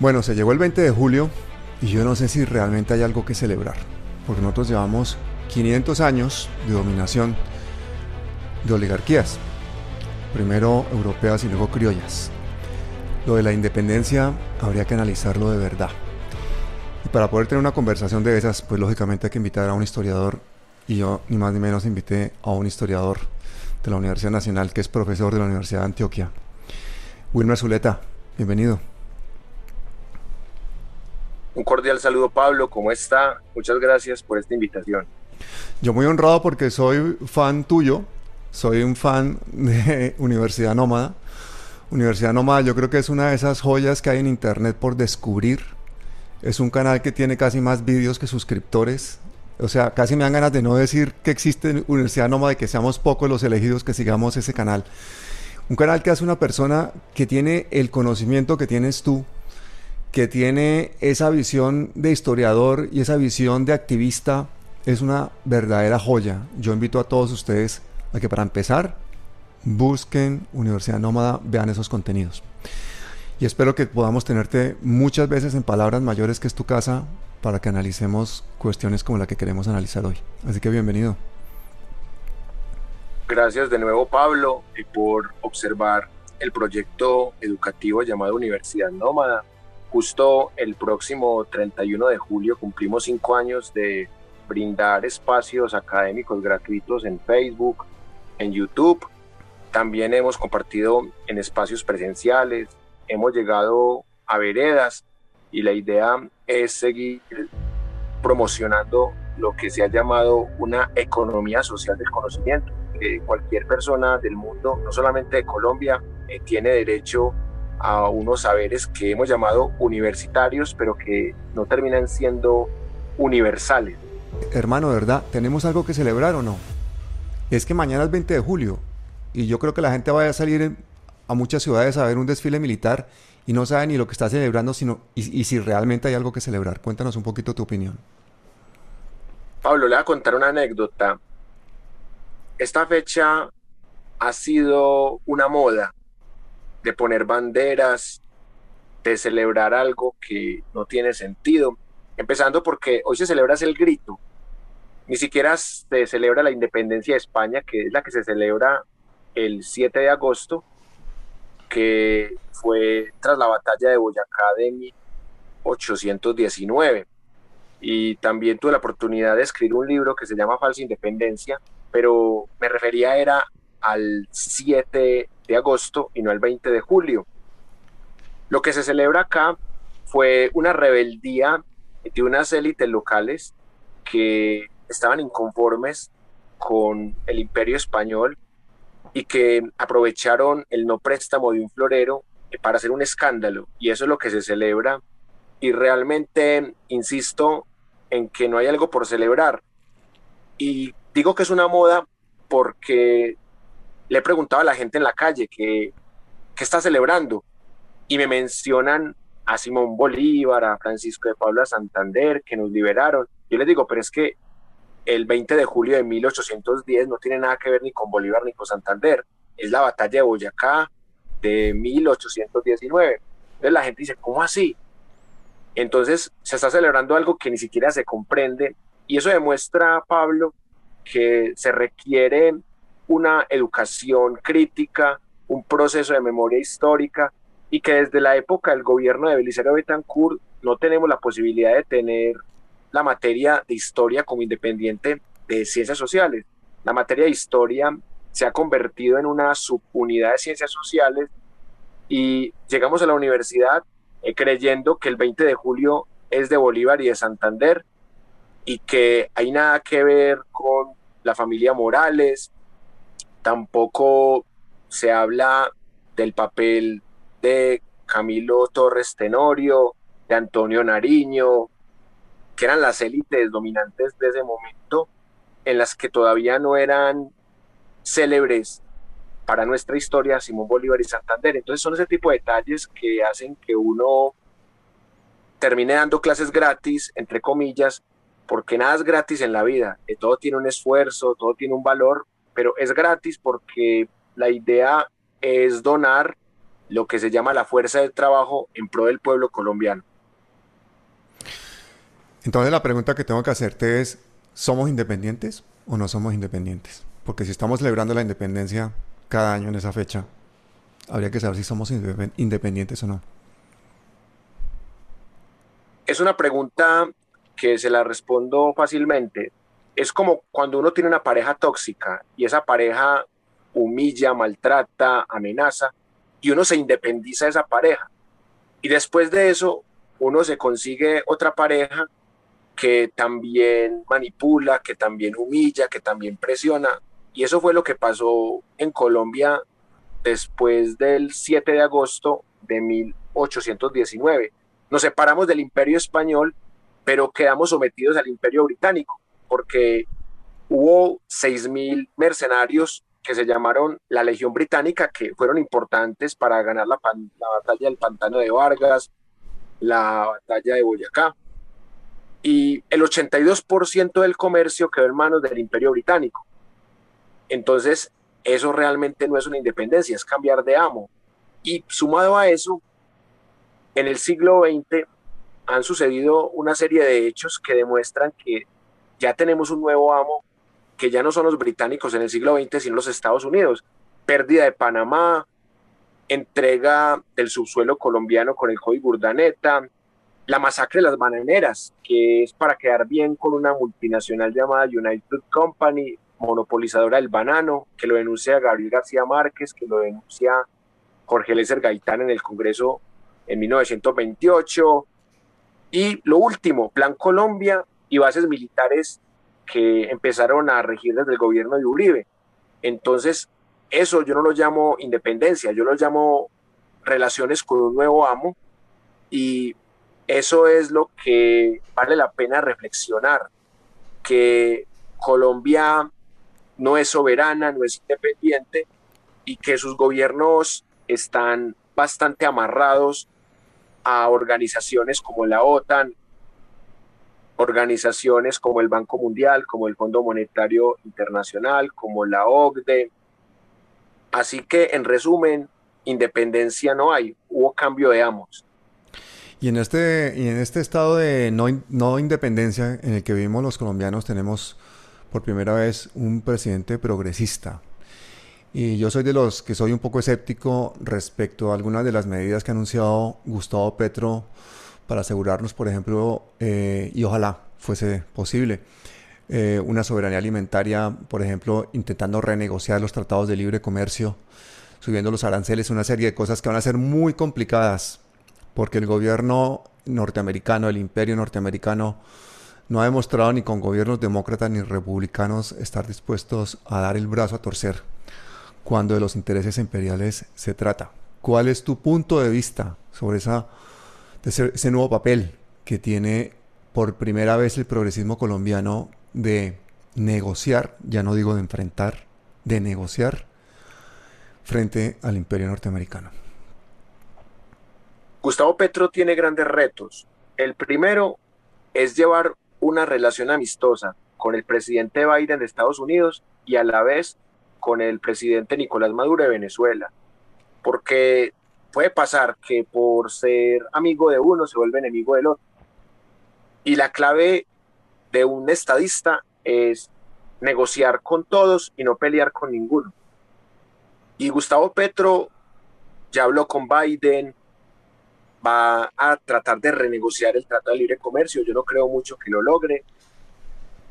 Bueno, se llegó el 20 de julio y yo no sé si realmente hay algo que celebrar, porque nosotros llevamos 500 años de dominación de oligarquías, primero europeas y luego criollas. Lo de la independencia habría que analizarlo de verdad. Y para poder tener una conversación de esas, pues lógicamente hay que invitar a un historiador, y yo ni más ni menos invité a un historiador de la Universidad Nacional, que es profesor de la Universidad de Antioquia. Wilmer Zuleta, bienvenido. Un cordial saludo Pablo, ¿cómo está? Muchas gracias por esta invitación. Yo muy honrado porque soy fan tuyo, soy un fan de Universidad Nómada. Universidad Nómada yo creo que es una de esas joyas que hay en Internet por descubrir. Es un canal que tiene casi más vídeos que suscriptores. O sea, casi me dan ganas de no decir que existe Universidad Nómada y que seamos pocos los elegidos que sigamos ese canal. Un canal que hace una persona que tiene el conocimiento que tienes tú, que tiene esa visión de historiador y esa visión de activista es una verdadera joya. Yo invito a todos ustedes a que para empezar busquen Universidad Nómada, vean esos contenidos. Y espero que podamos tenerte muchas veces en palabras mayores que es tu casa para que analicemos cuestiones como la que queremos analizar hoy. Así que bienvenido. Gracias de nuevo Pablo por observar el proyecto educativo llamado Universidad Nómada Justo el próximo 31 de julio cumplimos cinco años de brindar espacios académicos gratuitos en Facebook, en YouTube. También hemos compartido en espacios presenciales, hemos llegado a veredas y la idea es seguir promocionando lo que se ha llamado una economía social del conocimiento. Que cualquier persona del mundo, no solamente de Colombia, eh, tiene derecho a unos saberes que hemos llamado universitarios, pero que no terminan siendo universales. Hermano, ¿verdad? ¿Tenemos algo que celebrar o no? Es que mañana es 20 de julio y yo creo que la gente vaya a salir a muchas ciudades a ver un desfile militar y no sabe ni lo que está celebrando, sino y, y si realmente hay algo que celebrar. Cuéntanos un poquito tu opinión. Pablo, le voy a contar una anécdota. Esta fecha ha sido una moda de poner banderas, de celebrar algo que no tiene sentido. Empezando porque hoy se celebra el grito. Ni siquiera se celebra la independencia de España, que es la que se celebra el 7 de agosto, que fue tras la batalla de Boyacá de 1819. Y también tuve la oportunidad de escribir un libro que se llama Falsa Independencia, pero me refería era al 7 de agosto y no el 20 de julio. Lo que se celebra acá fue una rebeldía de unas élites locales que estaban inconformes con el imperio español y que aprovecharon el no préstamo de un florero para hacer un escándalo. Y eso es lo que se celebra. Y realmente insisto en que no hay algo por celebrar. Y digo que es una moda porque le he preguntado a la gente en la calle que, está celebrando y me mencionan a Simón Bolívar, a Francisco de Paula Santander, que nos liberaron. Yo les digo, pero es que el 20 de julio de 1810 no tiene nada que ver ni con Bolívar ni con Santander. Es la batalla de Boyacá de 1819. Entonces la gente dice, ¿cómo así? Entonces se está celebrando algo que ni siquiera se comprende y eso demuestra, Pablo, que se requiere una educación crítica, un proceso de memoria histórica y que desde la época del gobierno de Belisario Betancourt no tenemos la posibilidad de tener la materia de historia como independiente de ciencias sociales. La materia de historia se ha convertido en una subunidad de ciencias sociales y llegamos a la universidad eh, creyendo que el 20 de julio es de Bolívar y de Santander y que hay nada que ver con la familia Morales, Tampoco se habla del papel de Camilo Torres Tenorio, de Antonio Nariño, que eran las élites dominantes de ese momento, en las que todavía no eran célebres para nuestra historia Simón Bolívar y Santander. Entonces son ese tipo de detalles que hacen que uno termine dando clases gratis, entre comillas, porque nada es gratis en la vida, todo tiene un esfuerzo, todo tiene un valor, pero es gratis porque la idea es donar lo que se llama la fuerza de trabajo en pro del pueblo colombiano. Entonces la pregunta que tengo que hacerte es, ¿somos independientes o no somos independientes? Porque si estamos celebrando la independencia cada año en esa fecha, habría que saber si somos independientes o no. Es una pregunta que se la respondo fácilmente. Es como cuando uno tiene una pareja tóxica y esa pareja humilla, maltrata, amenaza y uno se independiza de esa pareja. Y después de eso, uno se consigue otra pareja que también manipula, que también humilla, que también presiona. Y eso fue lo que pasó en Colombia después del 7 de agosto de 1819. Nos separamos del imperio español, pero quedamos sometidos al imperio británico, porque hubo 6.000 mercenarios que se llamaron la Legión Británica, que fueron importantes para ganar la, la batalla del Pantano de Vargas, la batalla de Boyacá y el 82% del comercio quedó en manos del imperio británico. Entonces, eso realmente no es una independencia, es cambiar de amo. Y sumado a eso, en el siglo XX han sucedido una serie de hechos que demuestran que ya tenemos un nuevo amo, que ya no son los británicos en el siglo XX, sino los Estados Unidos. Pérdida de Panamá, entrega del subsuelo colombiano con el Código Urdaneta, la masacre de las bananeras, que es para quedar bien con una multinacional llamada United Company, monopolizadora del banano, que lo denuncia Gabriel García Márquez, que lo denuncia Jorge Lécer Gaitán en el Congreso en 1928. Y lo último, Plan Colombia y bases militares que empezaron a regir desde el gobierno de Uribe. Entonces, eso yo no lo llamo independencia, yo lo llamo relaciones con un nuevo amo y eso es lo que vale la pena reflexionar, que Colombia no es soberana, no es independiente y que sus gobiernos están bastante amarrados a organizaciones como la OTAN, organizaciones como el Banco Mundial, como el Fondo Monetario Internacional, como la OCDE. Así que, en resumen, independencia no hay, hubo cambio de amos. Y en este, y en este estado de no, no independencia en el que vivimos los colombianos, tenemos por primera vez un presidente progresista. Y yo soy de los que soy un poco escéptico respecto a algunas de las medidas que ha anunciado Gustavo Petro para asegurarnos, por ejemplo, eh, y ojalá fuese posible, eh, una soberanía alimentaria, por ejemplo, intentando renegociar los tratados de libre comercio, subiendo los aranceles, una serie de cosas que van a ser muy complicadas porque el gobierno norteamericano, el imperio norteamericano, no ha demostrado ni con gobiernos demócratas ni republicanos estar dispuestos a dar el brazo a torcer cuando de los intereses imperiales se trata. ¿Cuál es tu punto de vista sobre esa, ese, nuevo papel que tiene por primera vez el progresismo colombiano de negociar, ya no digo de enfrentar, de negociar frente al imperio norteamericano? Gustavo Petro tiene grandes retos. El primero es llevar una relación amistosa con el presidente Biden de Estados Unidos y a la vez con el presidente Nicolás Maduro de Venezuela. Porque puede pasar que por ser amigo de uno se vuelve enemigo del otro. Y la clave de un estadista es negociar con todos y no pelear con ninguno. Y Gustavo Petro ya habló con Biden, va a tratar de renegociar el Tratado de Libre Comercio. Yo no creo mucho que lo logre,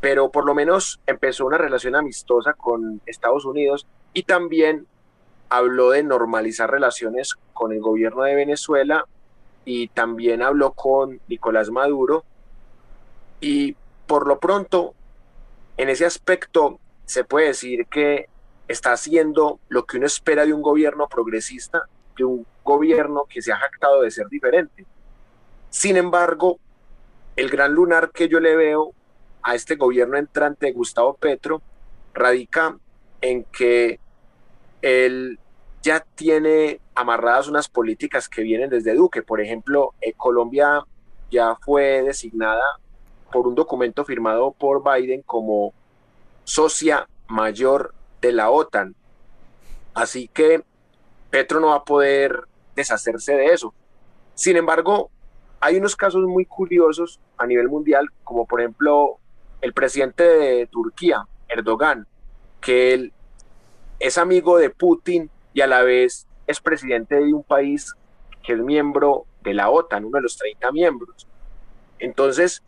pero por lo menos empezó una relación amistosa con Estados Unidos y también habló de normalizar relaciones con el gobierno de Venezuela y también habló con Nicolás Maduro y por lo pronto en ese aspecto se puede decir que está haciendo lo que uno espera de un gobierno progresista de un gobierno que se ha jactado de ser diferente. Sin embargo, el gran lunar que yo le veo a este gobierno entrante de Gustavo Petro radica en que él ya tiene amarradas unas políticas que vienen desde Duque. Por ejemplo, eh, Colombia ya fue designada por un documento firmado por Biden como socia mayor de la OTAN. Así que Petro no va a poder deshacerse de eso. Sin embargo, hay unos casos muy curiosos a nivel mundial, como por ejemplo el presidente de Turquía, Erdogan, que él es amigo de Putin y a la vez es presidente de un país que es miembro de la OTAN, uno de los 30 miembros. Entonces,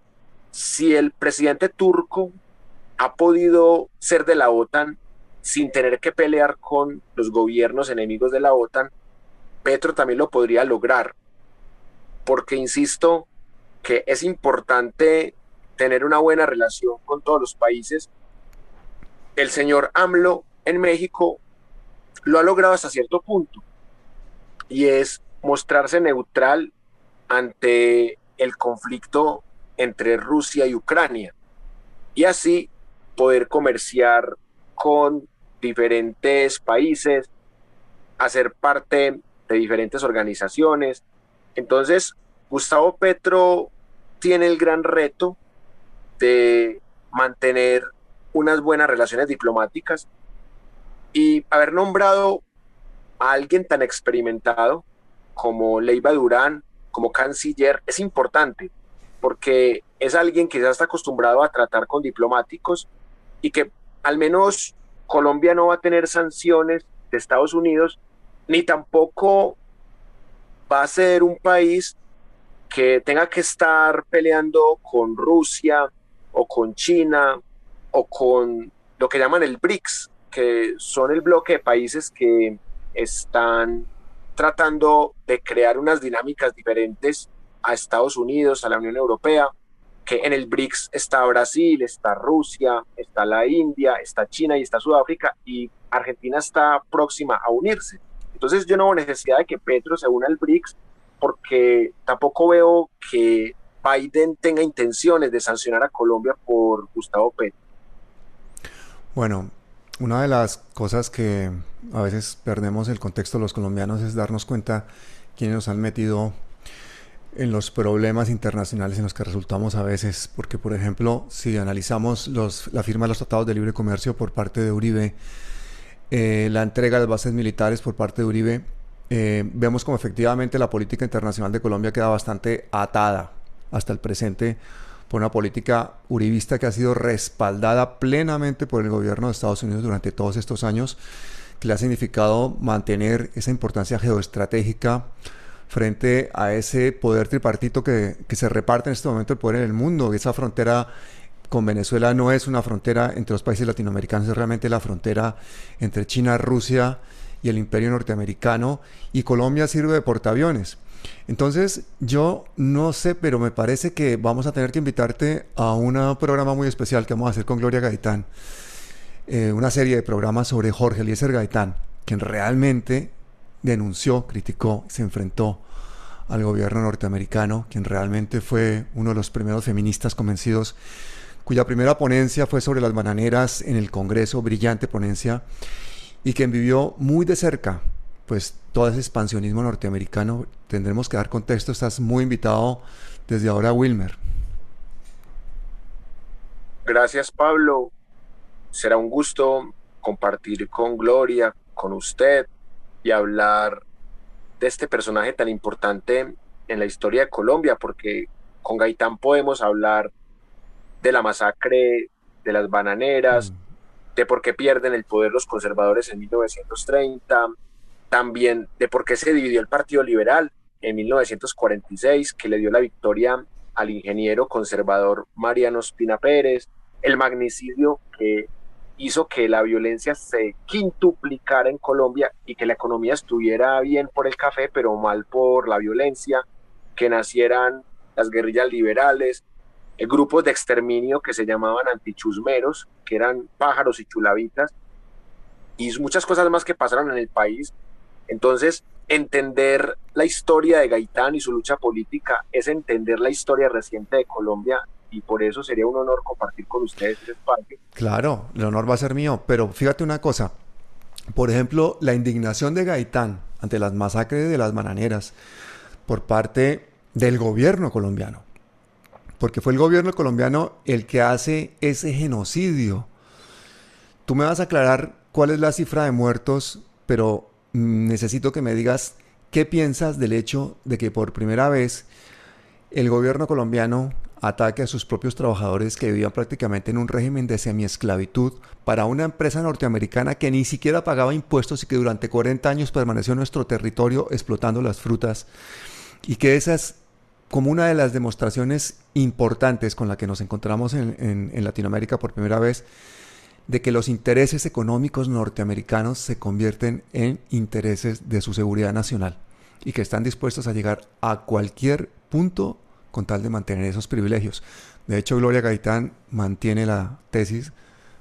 si el presidente turco ha podido ser de la OTAN sin tener que pelear con los gobiernos enemigos de la OTAN, Petro también lo podría lograr. Porque insisto que es importante tener una buena relación con todos los países. El señor AMLO en México lo ha logrado hasta cierto punto y es mostrarse neutral ante el conflicto entre Rusia y Ucrania y así poder comerciar con diferentes países, hacer parte de diferentes organizaciones. Entonces, Gustavo Petro tiene el gran reto de mantener unas buenas relaciones diplomáticas y haber nombrado a alguien tan experimentado como Leiva Durán, como canciller, es importante porque es alguien que ya está acostumbrado a tratar con diplomáticos y que al menos Colombia no va a tener sanciones de Estados Unidos, ni tampoco va a ser un país que tenga que estar peleando con Rusia o con China o con lo que llaman el BRICS, que son el bloque de países que están tratando de crear unas dinámicas diferentes a Estados Unidos, a la Unión Europea, que en el BRICS está Brasil, está Rusia, está la India, está China y está Sudáfrica y Argentina está próxima a unirse. Entonces yo no veo necesidad de que Petro se una al BRICS porque tampoco veo que Biden tenga intenciones de sancionar a Colombia por Gustavo Petro. Bueno, una de las cosas que a veces perdemos el contexto los colombianos es darnos cuenta quiénes nos han metido en los problemas internacionales en los que resultamos a veces, porque por ejemplo, si analizamos los, la firma de los tratados de libre comercio por parte de Uribe, eh, la entrega de bases militares por parte de Uribe, eh, vemos como efectivamente la política internacional de Colombia queda bastante atada hasta el presente por una política uribista que ha sido respaldada plenamente por el gobierno de Estados Unidos durante todos estos años, que le ha significado mantener esa importancia geoestratégica frente a ese poder tripartito que, se reparte en este momento el poder en el mundo. Esa frontera con Venezuela no es una frontera entre los países latinoamericanos, es realmente la frontera entre China, Rusia y el imperio norteamericano, y Colombia sirve de portaaviones. Entonces, yo no sé, pero me parece que vamos a tener que invitarte a un programa muy especial que vamos a hacer con Gloria Gaitán. Eh, una serie de programas sobre Jorge Eliezer Gaitán, quien realmente denunció, criticó, se enfrentó al gobierno norteamericano, quien realmente fue uno de los primeros feministas convencidos, cuya primera ponencia fue sobre las bananeras en el Congreso, brillante ponencia, y quien vivió muy de cerca pues todo ese expansionismo norteamericano. Tendremos que dar contexto. Estás muy invitado desde ahora, Wilmer. Gracias, Pablo. Será un gusto compartir con Gloria, con usted y hablar de este personaje tan importante en la historia de Colombia, porque con Gaitán podemos hablar de la masacre de las bananeras, mm. de por qué pierden el poder los conservadores en 1930, también de por qué se dividió el Partido Liberal en 1946, que le dio la victoria al ingeniero conservador Mariano Espina Pérez, el magnicidio que hizo que la violencia se quintuplicara en Colombia y que la economía estuviera bien por el café, pero mal por la violencia, que nacieran las guerrillas liberales, grupos de exterminio que se llamaban antichusmeros, que eran pájaros y chulavitas, y muchas cosas más que pasaron en el país entonces, entender la historia de Gaitán y su lucha política es entender la historia reciente de Colombia y por eso sería un honor compartir con ustedes este espacio. Claro, el honor va a ser mío, pero fíjate una cosa, por ejemplo, la indignación de Gaitán ante las masacres de las bananeras por parte del gobierno colombiano, porque fue el gobierno colombiano el que hace ese genocidio. Tú me vas a aclarar cuál es la cifra de muertos, pero necesito que me digas ¿qué piensas del hecho de que por primera vez el gobierno colombiano ataque a sus propios trabajadores que vivían prácticamente en un régimen de semiesclavitud para una empresa norteamericana que ni siquiera pagaba impuestos y que durante 40 años permaneció en nuestro territorio explotando las frutas? Y que esa es como una de las demostraciones importantes con la que nos encontramos en, en Latinoamérica por primera vez de que los intereses económicos norteamericanos se convierten en intereses de su seguridad nacional y que están dispuestos a llegar a cualquier punto con tal de mantener esos privilegios. De hecho, Gloria Gaitán mantiene la tesis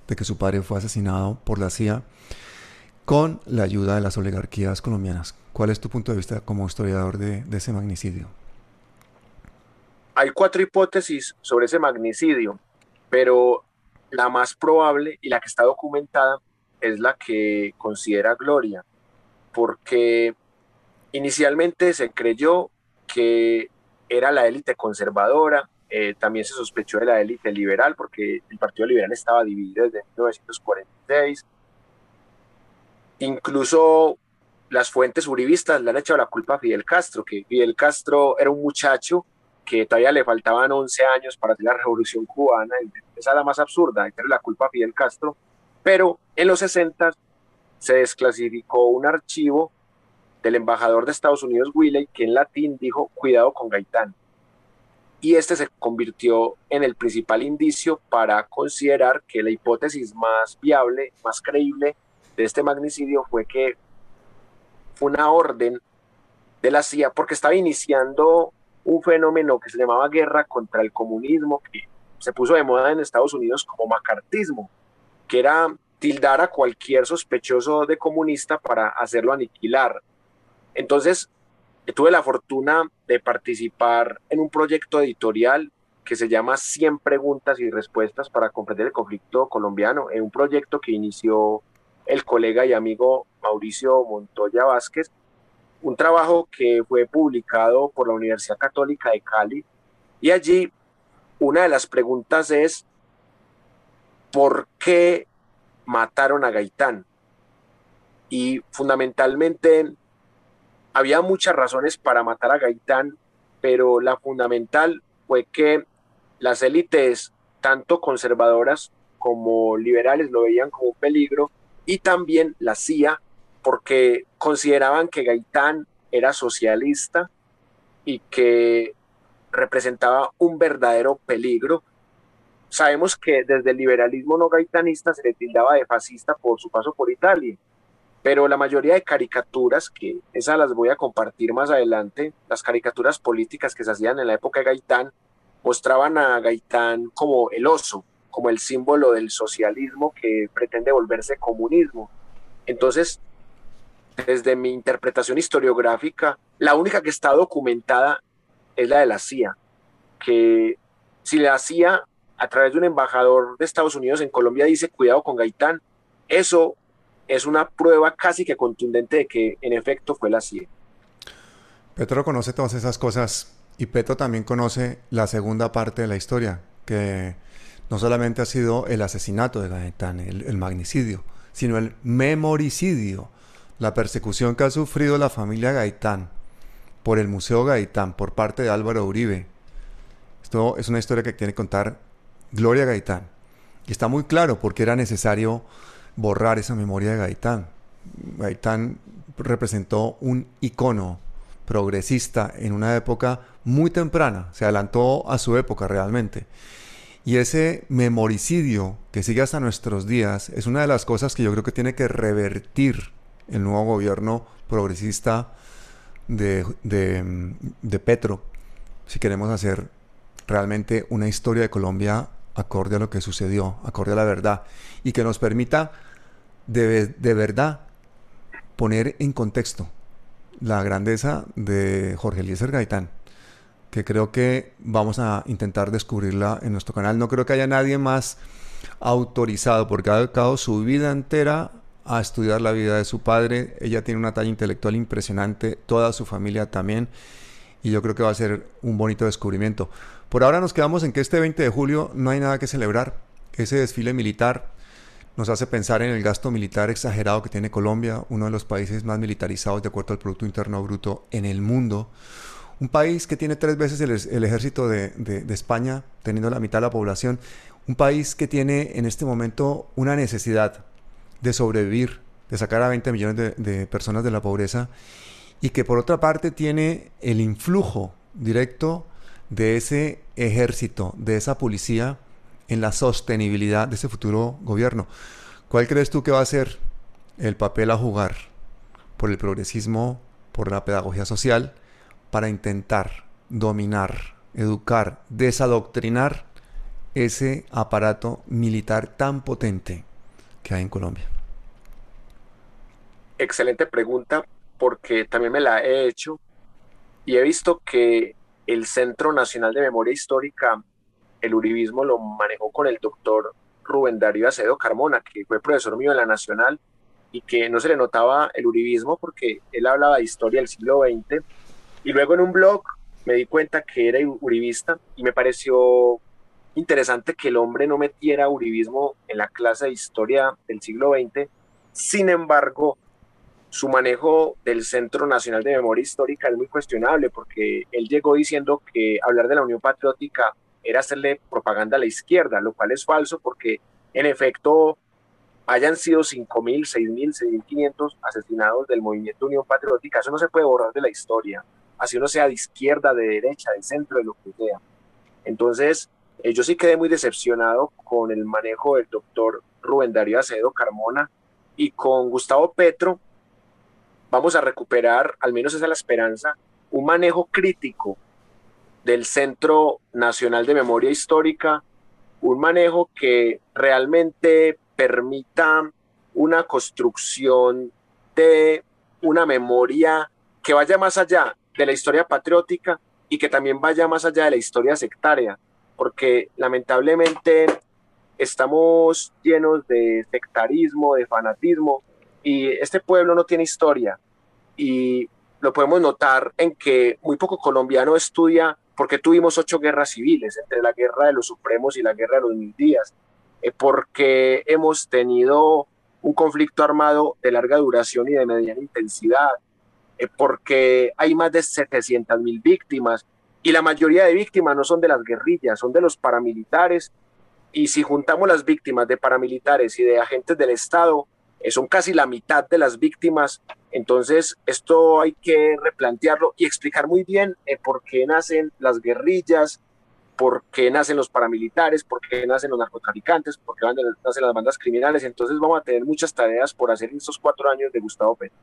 de que su padre fue asesinado por la CIA con la ayuda de las oligarquías colombianas. ¿Cuál es tu punto de vista como historiador de, de ese magnicidio? Hay cuatro hipótesis sobre ese magnicidio, pero la más probable y la que está documentada es la que considera Gloria, porque inicialmente se creyó que era la élite conservadora, eh, también se sospechó de la élite liberal, porque el Partido Liberal estaba dividido desde 1946. Incluso las fuentes uribistas le han echado la culpa a Fidel Castro, que Fidel Castro era un muchacho que todavía le faltaban 11 años para hacer la revolución cubana, esa es la más absurda, hay la culpa a Fidel Castro, pero en los 60 se desclasificó un archivo del embajador de Estados Unidos, Willey, que en latín dijo cuidado con Gaitán. Y este se convirtió en el principal indicio para considerar que la hipótesis más viable, más creíble de este magnicidio fue que fue una orden de la CIA porque estaba iniciando un fenómeno que se llamaba guerra contra el comunismo, que se puso de moda en Estados Unidos como macartismo, que era tildar a cualquier sospechoso de comunista para hacerlo aniquilar. Entonces, tuve la fortuna de participar en un proyecto editorial que se llama 100 preguntas y respuestas para comprender el conflicto colombiano, en un proyecto que inició el colega y amigo Mauricio Montoya Vázquez un trabajo que fue publicado por la Universidad Católica de Cali y allí una de las preguntas es ¿por qué mataron a Gaitán? Y fundamentalmente había muchas razones para matar a Gaitán, pero la fundamental fue que las élites, tanto conservadoras como liberales, lo veían como un peligro y también la CIA porque consideraban que Gaitán era socialista y que representaba un verdadero peligro. Sabemos que desde el liberalismo no gaitanista se le tildaba de fascista por su paso por Italia, pero la mayoría de caricaturas, que esas las voy a compartir más adelante, las caricaturas políticas que se hacían en la época de Gaitán, mostraban a Gaitán como el oso, como el símbolo del socialismo que pretende volverse comunismo. Entonces, desde mi interpretación historiográfica, la única que está documentada es la de la CIA, que si la CIA a través de un embajador de Estados Unidos en Colombia dice cuidado con Gaitán, eso es una prueba casi que contundente de que en efecto fue la CIA. Petro conoce todas esas cosas y Petro también conoce la segunda parte de la historia, que no solamente ha sido el asesinato de Gaitán, el, el magnicidio, sino el memoricidio la persecución que ha sufrido la familia Gaitán por el Museo Gaitán por parte de Álvaro Uribe. Esto es una historia que tiene que contar Gloria Gaitán. Y está muy claro por qué era necesario borrar esa memoria de Gaitán. Gaitán representó un icono progresista en una época muy temprana, se adelantó a su época realmente. Y ese memoricidio que sigue hasta nuestros días es una de las cosas que yo creo que tiene que revertir el nuevo gobierno progresista de, de, Petro, si queremos hacer realmente una historia de Colombia acorde a lo que sucedió, acorde a la verdad, y que nos permita de, de verdad poner en contexto la grandeza de Jorge Eliezer Gaitán, que creo que vamos a intentar descubrirla en nuestro canal. No creo que haya nadie más autorizado, porque ha dedicado su vida entera a estudiar la vida de su padre. Ella tiene una talla intelectual impresionante, toda su familia también. Y yo creo que va a ser un bonito descubrimiento. Por ahora nos quedamos en que este 20 de julio no hay nada que celebrar. Ese desfile militar nos hace pensar en el gasto militar exagerado que tiene Colombia, uno de los países más militarizados de acuerdo al Producto Interno Bruto en el mundo. Un país que tiene tres veces el, ejército de, España, teniendo la mitad de la población. Un país que tiene en este momento una necesidad de sobrevivir, de sacar a 20 millones de, personas de la pobreza. Y que por otra parte tiene el influjo directo de ese ejército, de esa policía en la sostenibilidad de ese futuro gobierno. ¿Cuál crees tú que va a ser el papel a jugar por el progresismo, por la pedagogía social? para intentar dominar, educar, desadoctrinar ese aparato militar tan potente que hay en Colombia? Excelente pregunta, porque también me la he hecho y he visto que el Centro Nacional de Memoria Histórica, el Uribismo, lo manejó con el doctor Rubén Darío Acedo Carmona, que fue profesor mío en la Nacional y que no se le notaba el Uribismo porque él hablaba de historia del siglo XX y luego en un blog me di cuenta que era uribista y me pareció interesante que el hombre no metiera uribismo en la clase de historia del siglo XX. Sin embargo, su manejo del Centro Nacional de Memoria Histórica es muy cuestionable porque él llegó diciendo que hablar de la Unión Patriótica era hacerle propaganda a la izquierda, lo cual es falso porque en efecto hayan sido 5.000, 6.000, 6.500 asesinados del movimiento Unión Patriótica, eso no se puede borrar de la historia así uno sea de izquierda, de derecha, de centro, de lo que sea. Entonces, eh, yo sí quedé muy decepcionado con el manejo del doctor Rubén Darío Acedo Carmona y con Gustavo Petro. Vamos a recuperar, al menos esa es la esperanza, un manejo crítico del Centro Nacional de Memoria Histórica, un manejo que realmente permita una construcción de una memoria que vaya más allá de la historia patriótica y que también vaya más allá de la historia sectaria, porque lamentablemente estamos llenos de sectarismo, de fanatismo, y este pueblo no tiene historia. Y lo podemos notar en que muy poco colombiano estudia porque tuvimos ocho guerras civiles, entre la guerra de los supremos y la guerra de los mil días, eh, porque hemos tenido un conflicto armado de larga duración y de mediana intensidad, eh, porque hay más de 700 mil víctimas y la mayoría de víctimas no son de las guerrillas, son de los paramilitares. Y si juntamos las víctimas de paramilitares y de agentes del Estado, eh, son casi la mitad de las víctimas. Entonces, esto hay que replantearlo y explicar muy bien eh, por qué nacen las guerrillas, por qué nacen los paramilitares, por qué nacen los narcotraficantes, por qué nacen las bandas criminales. Entonces, vamos a tener muchas tareas por hacer en estos cuatro años de Gustavo Petro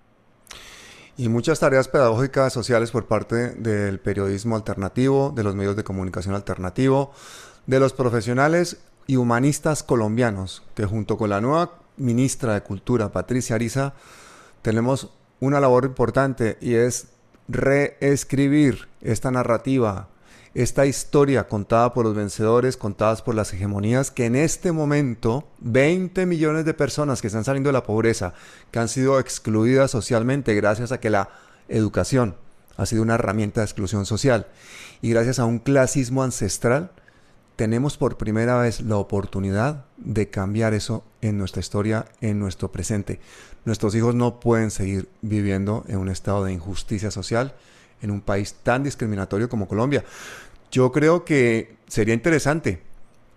y muchas tareas pedagógicas sociales por parte del periodismo alternativo, de los medios de comunicación alternativo, de los profesionales y humanistas colombianos, que junto con la nueva ministra de Cultura, Patricia Ariza, tenemos una labor importante y es reescribir esta narrativa esta historia contada por los vencedores, contadas por las hegemonías, que en este momento 20 millones de personas que están saliendo de la pobreza, que han sido excluidas socialmente gracias a que la educación ha sido una herramienta de exclusión social y gracias a un clasismo ancestral, tenemos por primera vez la oportunidad de cambiar eso en nuestra historia, en nuestro presente. Nuestros hijos no pueden seguir viviendo en un estado de injusticia social en un país tan discriminatorio como Colombia. Yo creo que sería interesante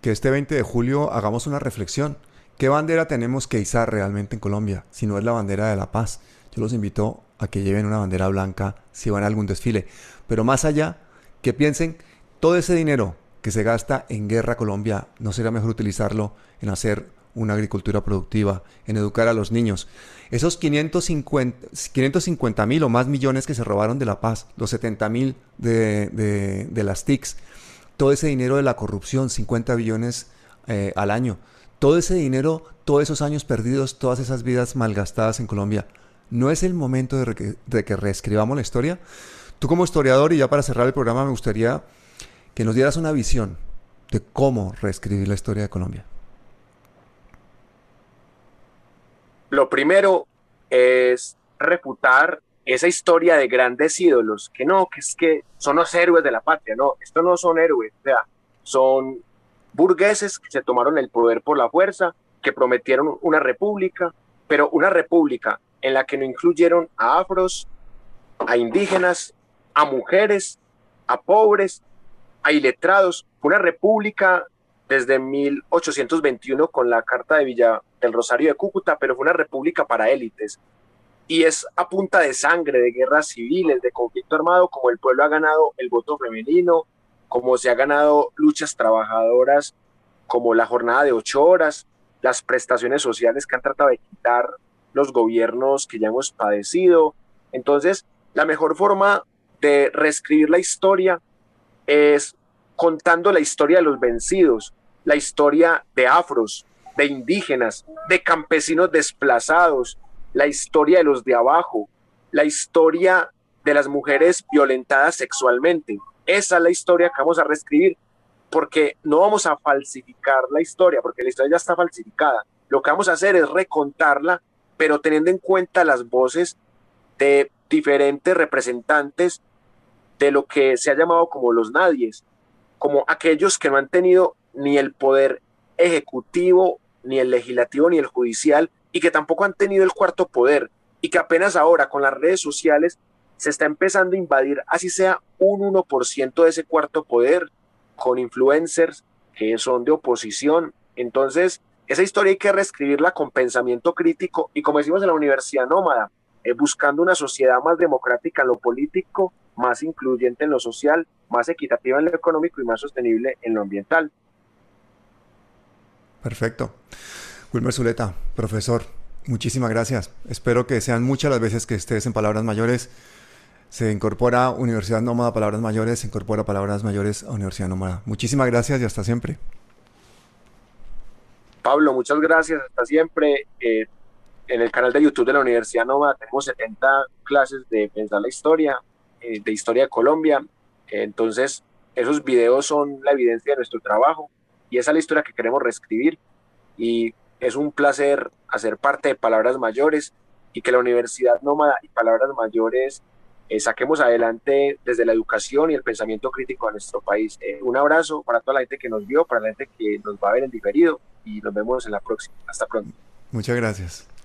que este 20 de julio hagamos una reflexión. ¿Qué bandera tenemos que izar realmente en Colombia? Si no es la bandera de la paz. Yo los invito a que lleven una bandera blanca si van a algún desfile. Pero más allá, que piensen todo ese dinero que se gasta en Guerra Colombia, ¿no sería mejor utilizarlo en hacer una agricultura productiva, en educar a los niños. Esos 550 mil o más millones que se robaron de La Paz, los 70 mil de, las TICs, todo ese dinero de la corrupción, 50 billones eh, al año, todo ese dinero, todos esos años perdidos, todas esas vidas malgastadas en Colombia, ¿no es el momento de, de que reescribamos la historia? Tú como historiador, y ya para cerrar el programa, me gustaría que nos dieras una visión de cómo reescribir la historia de Colombia. Lo primero es refutar esa historia de grandes ídolos, que no, que es que son los héroes de la patria, no, estos no son héroes, o sea, son burgueses que se tomaron el poder por la fuerza, que prometieron una república, pero una república en la que no incluyeron a afros, a indígenas, a mujeres, a pobres, a iletrados. Una república desde 1821 con la Carta de Villa del Rosario de Cúcuta, pero fue una república para élites. Y es a punta de sangre, de guerras civiles, de conflicto armado, como el pueblo ha ganado el voto femenino, como se ha ganado luchas trabajadoras como la jornada de ocho horas, las prestaciones sociales que han tratado de quitar los gobiernos que ya hemos padecido. Entonces, la mejor forma de reescribir la historia es contando la historia de los vencidos, la historia de afros, de indígenas, de campesinos desplazados, la historia de los de abajo, la historia de las mujeres violentadas sexualmente. Esa es la historia que vamos a reescribir, porque no vamos a falsificar la historia, porque la historia ya está falsificada. Lo que vamos a hacer es recontarla, pero teniendo en cuenta las voces de diferentes representantes de lo que se ha llamado como los nadies, como aquellos que no han tenido ni el poder ejecutivo, ni el legislativo, ni el judicial, y que tampoco han tenido el cuarto poder, y que apenas ahora con las redes sociales se está empezando a invadir, así sea un 1% de ese cuarto poder, con influencers que son de oposición. Entonces, esa historia hay que reescribirla con pensamiento crítico y como decimos en la Universidad Nómada, eh, buscando una sociedad más democrática en lo político, más incluyente en lo social, más equitativa en lo económico y más sostenible en lo ambiental. Perfecto. Wilmer Zuleta, profesor, muchísimas gracias. Espero que sean muchas las veces que estés en Palabras Mayores. Se incorpora Universidad Nómada Palabras Mayores, se incorpora Palabras Mayores a Universidad Nómada. Muchísimas gracias y hasta siempre. Pablo, muchas gracias, hasta siempre. Eh, en el canal de YouTube de la Universidad Nómada tenemos 70 clases de pensar la historia, eh, de historia de Colombia. entonces, esos videos son la evidencia de nuestro trabajo y esa es la historia que queremos reescribir. Y es un placer hacer parte de Palabras Mayores y que la Universidad Nómada y Palabras Mayores eh, saquemos adelante desde la educación y el pensamiento crítico a nuestro país. Eh, un abrazo para toda la gente que nos vio, para la gente que nos va a ver en diferido y nos vemos en la próxima. Hasta pronto. Muchas gracias.